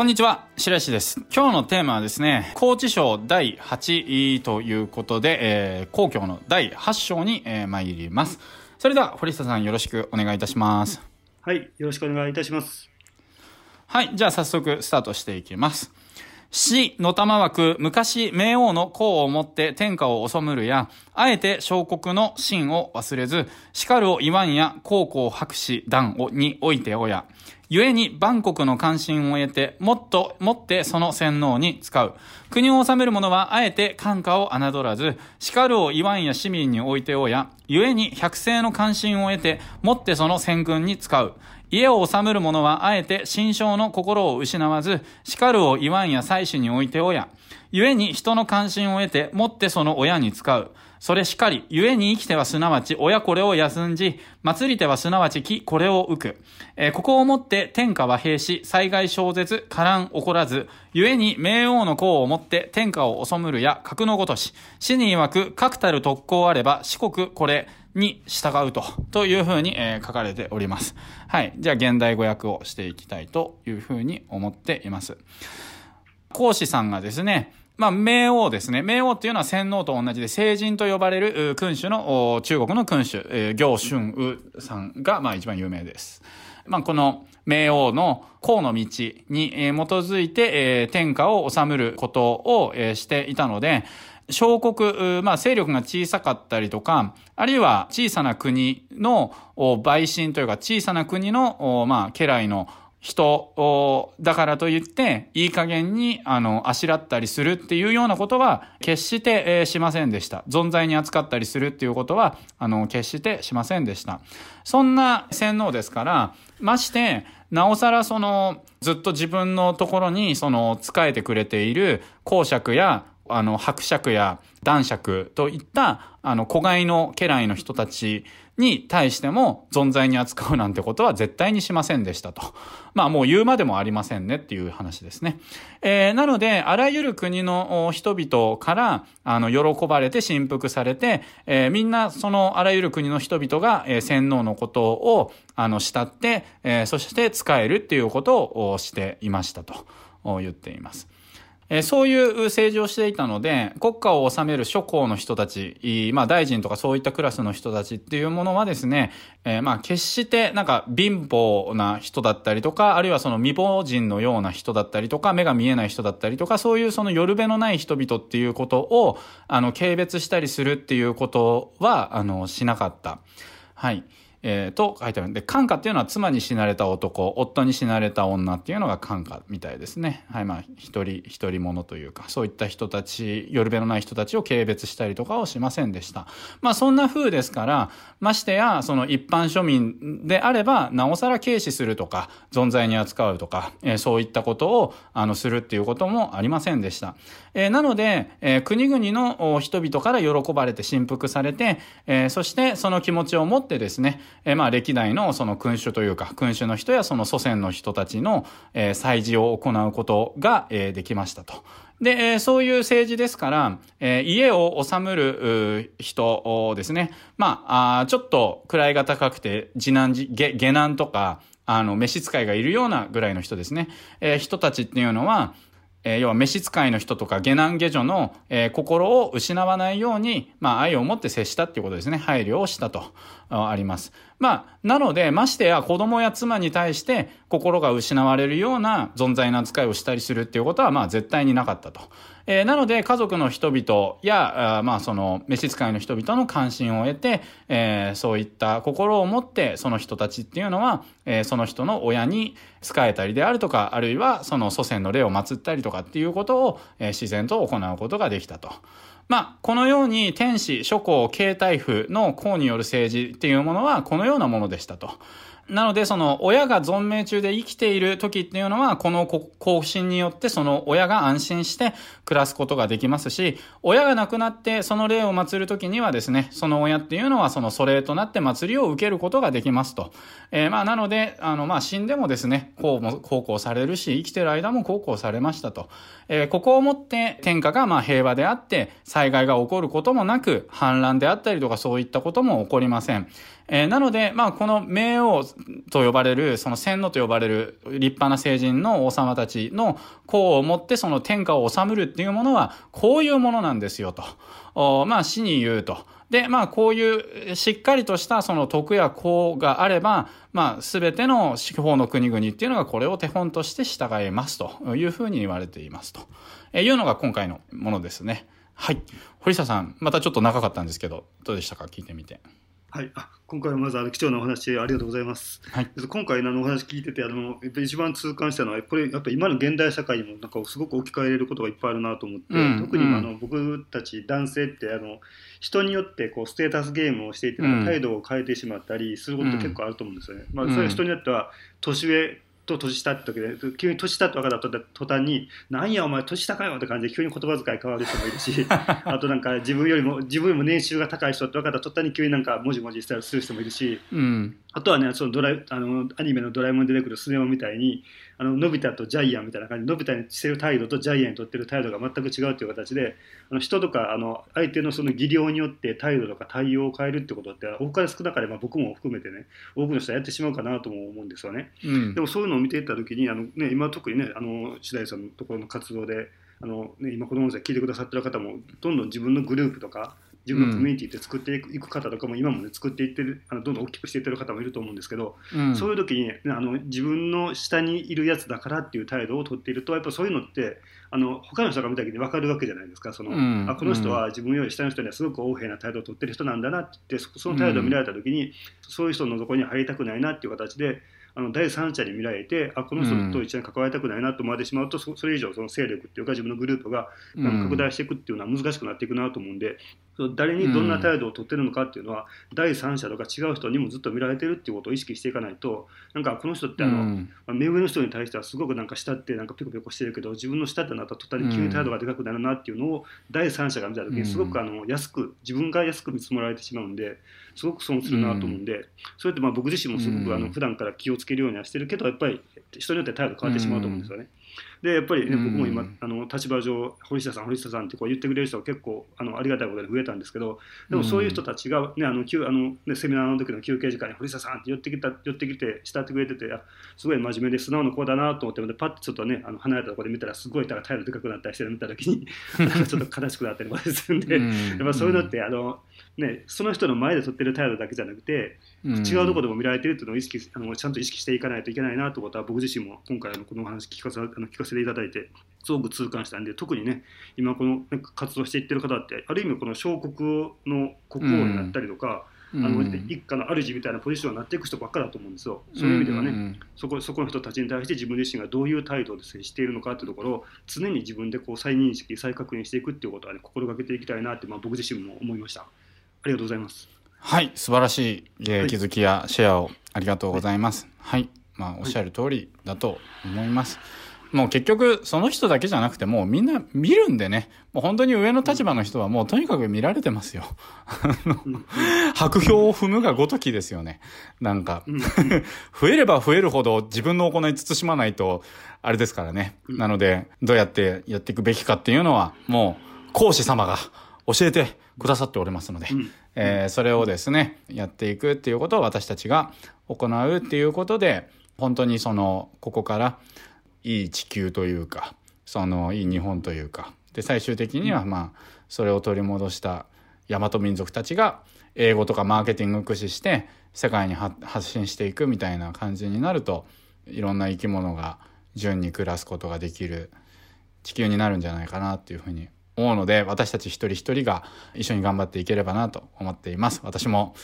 こんにちは、白石です。今日のテーマはですね、高知省第8位ということで、えー、皇居の第8章に、えー、参ります。それでは、堀下さんよろしくお願いいたします。はい、よろしくお願いいたします。はい、じゃあ早速スタートしていきます。死の玉枠、昔、冥王の功をもって天下を治むるや、あえて小国の真を忘れず、叱るを言わんや、高校博士団をにおいておや、故に万国の関心を得て、もっともってその洗脳に使う。国を治める者は、あえて感化を侮らず、叱るを言わんや市民においておや、故に百姓の関心を得て、もってその戦軍に使う。家を治める者はあえて心象の心を失わず、叱るを言わんや祭祀において親。故に人の関心を得て、もってその親に使う。それしかり、故に生きてはすなわち、親これを休んじ、祭りてはすなわち木これを浮く。えー、ここをもって天下は平し、災害小絶、波乱起こらず、故に冥王の功をもって天下を治むるや格のごとし、死に曰く確たる特攻あれば、四国これ、に従うと、というふうに、えー、書かれております。はい。じゃあ、現代語訳をしていきたいというふうに思っています。講師さんがですね、まあ、冥王ですね。冥王っていうのは洗脳と同じで、聖人と呼ばれる君主の、中国の君主、えー、行春雨さんが、まあ、一番有名です。まあ、この冥王の功の道に、基づいて、天下を治めることを、していたので、小国、まあ勢力が小さかったりとか、あるいは小さな国の陪審というか小さな国の、まあ家来の人だからといって、いい加減に、あの、あしらったりするっていうようなことは、決して、えー、しませんでした。存在に扱ったりするっていうことは、あの、決してしませんでした。そんな洗脳ですから、まして、なおさらその、ずっと自分のところに、その、仕えてくれている公爵やあの、伯爵や男爵といった、あの、子飼いの家来の人たちに対しても存在に扱うなんてことは絶対にしませんでしたと。まあもう言うまでもありませんねっていう話ですね。えー、なので、あらゆる国の人々から、あの、喜ばれて振幅されて、えー、みんなそのあらゆる国の人々が、えー、洗脳のことを、あの、慕って、えー、そして使えるっていうことをしていましたと言っています。えそういう政治をしていたので、国家を治める諸侯の人たち、まあ大臣とかそういったクラスの人たちっていうものはですね、え、まあ決してなんか貧乏な人だったりとか、あるいはその未亡人のような人だったりとか、目が見えない人だったりとか、そういうその夜べのない人々っていうことを、あの、軽蔑したりするっていうことは、あの、しなかった。はい。えー、と書いてあるんで、感化っていうのは妻に死なれた男、夫に死なれた女っていうのが感化みたいですね。はい、まあ、一人、一人者というか、そういった人たち、よるべのない人たちを軽蔑したりとかをしませんでした。まあ、そんな風ですから、ましてや、その一般庶民であれば、なおさら軽視するとか、存在に扱うとか、えー、そういったことを、あの、するっていうこともありませんでした。えー、なので、えー、国々の人々から喜ばれて振幅されて、えー、そしてその気持ちを持ってですね、えー、まあ歴代のその君主というか、君主の人やその祖先の人たちの、えー、祭事を行うことが、えー、できましたと。で、え、そういう政治ですから、え、家を治むる人ですね。まあ、あちょっと位が高くて、次男次、下、下男とか、あの、召使いがいるようなぐらいの人ですね。え、人たちっていうのは、えー、要は召使いの人とか下男下女の、えー、心を失わないように、まあ愛を持って接したっていうことですね。配慮をしたと、あります。まあ、なので、ましてや子供や妻に対して心が失われるような存在の扱いをしたりするっていうことは、まあ絶対になかったと。えー、なので、家族の人々や、あまあその、召使いの人々の関心を得て、えー、そういった心を持って、その人たちっていうのは、えー、その人の親に仕えたりであるとか、あるいはその祖先の霊を祀ったりとかっていうことを、え、自然と行うことができたと。まあ、このように天使、諸侯、携帯府の公による政治っていうものはこのようなものでしたと。なので、その、親が存命中で生きている時っていうのは、この更新によって、その親が安心して暮らすことができますし、親が亡くなって、その霊を祀る時にはですね、その親っていうのは、その祖霊となって祭りを受けることができますと。えー、まあ、なので、あの、まあ、死んでもですね、こうも、孝行されるし、生きてる間も孝行されましたと。えー、ここをもって、天下が、まあ、平和であって、災害が起こることもなく、反乱であったりとかそういったことも起こりません。えー、なので、まあ、この名王と呼ばれる、その洗脳と呼ばれる立派な聖人の王様たちの功をもってその天下を治むるっていうものは、こういうものなんですよと。おまあ、死に言うと。で、まあ、こういうしっかりとしたその徳や功があれば、まあ、すべての司法の国々っていうのがこれを手本として従いますというふうに言われていますと。えいうのが今回のものですね。はい。堀下さん、またちょっと長かったんですけど、どうでしたか？聞いてみて。はい、あ今回はまずあの貴重なお話ありがとうございます。はい、今回のお話聞いててあの一番痛感したのはこれやっぱ今の現代社会にもなんかすごく置き換えれることがいっぱいあるなと思って、うん、特にあの、僕たち男性ってあの人によってこうステータスゲームをしていて態度を変えてしまったりすることって結構あると思うんですよね。まあ、それは人によっては年上と年下って時で急に年下って分かった途端に「なんやお前年下かよ」って感じで急に言葉遣い変わる人もいるし あとなんか自分よりも自分よりも年収が高い人って分かった途端に急になんかもじもじしたりする人もいるし、うん、あとはねそのドラあのアニメの「ドラえもん」で出てくるスネ夫みたいにあののび太とジャイアンみたいな感じでのび太にしてる態度とジャイアンにとってる態度が全く違うという形であの人とかあの相手のその技量によって態度とか対応を変えるってことって多かれ少なかれば僕も含めてね多くの人はやってしまうかなとも思うんですよね。うん、でもそういうのを見ていった時にあの、ね、今特にねあの白井さんのところの活動であの、ね、今子供たち聞いてくださってる方もどんどん自分のグループとか自分のコミュニティって作っていく方とかも今もね作っていってるあのどんどん大きくしていってる方もいると思うんですけど、うん、そういう時にあの自分の下にいるやつだからっていう態度を取っているとやっぱそういうのってあの他の人が見た時に分かるわけじゃないですか。その、うん、あこの人は自分より下の人にはすごく横柄な態度を取ってる人なんだなってその態度を見られた時に、そういう人のところに入りたくないなっていう形であの第三者に見られてあこの人と一緒に関わりたくないなと思われてしまうと、それ以上その勢力っていうか自分のグループが拡大していくっていうのは難しくなっていくなと思うんで、誰にどんな態度をとってるのかっていうのは、第三者とか違う人にもずっと見られてるっていうことを意識していかないとなんかこの人ってあの、まあ、目上の人に対してはすごくなんか下ってなんかピコピコしてるけど自分の下ってなったら途端に急に態度がでかくなるなっていうのを第三者が見た時にすごくあの安く自分が安く見積もられてしまうんですごく損するなと思うんで、それってまあ僕自身もすごくあの普段から気をつけるようにはしてるけどやっぱり人によって態度変わってしまうと思うんですよね。でやっぱりね、僕も今あの立場上堀下さん堀下さんってこう言ってくれる人は結構あのありがたいことで増えたんですけどでもそういう人たちが、ね、あのあのね、セミナーの時の休憩時間に堀下さんって寄ってきた寄ってきて慕ってくれててあすごい真面目で素直な子だなと思ってでパッとちょっとねあの離れたところで見たらすごい態度でかくなったりしてるの見た時に ちょっと悲しくなったりもするんで、やっぱそういうのってあの、ね、その人の前で取ってる態度だけじゃなくて違うところでも見られてるっていうのを意識あのちゃんと意識していかないといけないなということは僕自身も今回のこの話聞かせあの聞かせていただいてすごく痛感したんで特にね今この活動していってる方ってある意味この小国の国王になったりとか、うん、あの一家の主みたいなポジションになっていく人ばっかだと思うんですよ。そういう意味ではね、うん、そこそこの人たちに対して自分自身がどういう態度で接しているのかっていうところを常に自分でこう再認識再確認していくっていうことはね心がけていきたいなって、まあ、僕自身も思いました。ありがとうございます。はい、素晴らしい、えー、気づきやシェアをありがとうございます。はい、はい、まあおっしゃる通りだと思います。もう結局、その人だけじゃなくて、もうみんな見るんでね、もう本当に上の立場の人はもうとにかく見られてますよ。白氷を踏むがごときですよね。なんか増えれば増えるほど自分の行い慎まないと、あれですからね。なので、どうやってやっていくべきかっていうのは、もう、講師様が教えてくださっておりますので、えー、それをですね、やっていくっていうことを私たちが行うっていうことで、本当にその、ここから、いい地球というか、その、いい日本というか、で、最終的にはまあ、それを取り戻した大和民族たちが、英語とかマーケティングを駆使して、世界に発信していくみたいな感じになると、いろんな生き物が順に暮らすことができる地球になるんじゃないかなっていうふうに思うので、私たち一人一人が一緒に頑張っていければなと思っています。私も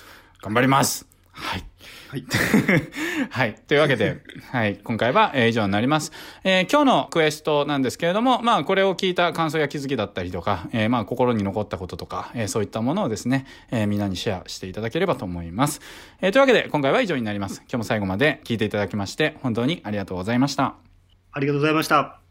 頑張りますはい。はい。はい。というわけで、はい。今回は、えー、以上になります。えー、今日のクエストなんですけれども、まあ、これを聞いた感想や気づきだったりとか、えー、まあ、心に残ったこととか、えー、そういったものをですね、えー、みんなにシェアしていただければと思います。えー、というわけで、今回は以上になります。今日も最後まで聞いていただきまして、本当にありがとうございました。ありがとうございました。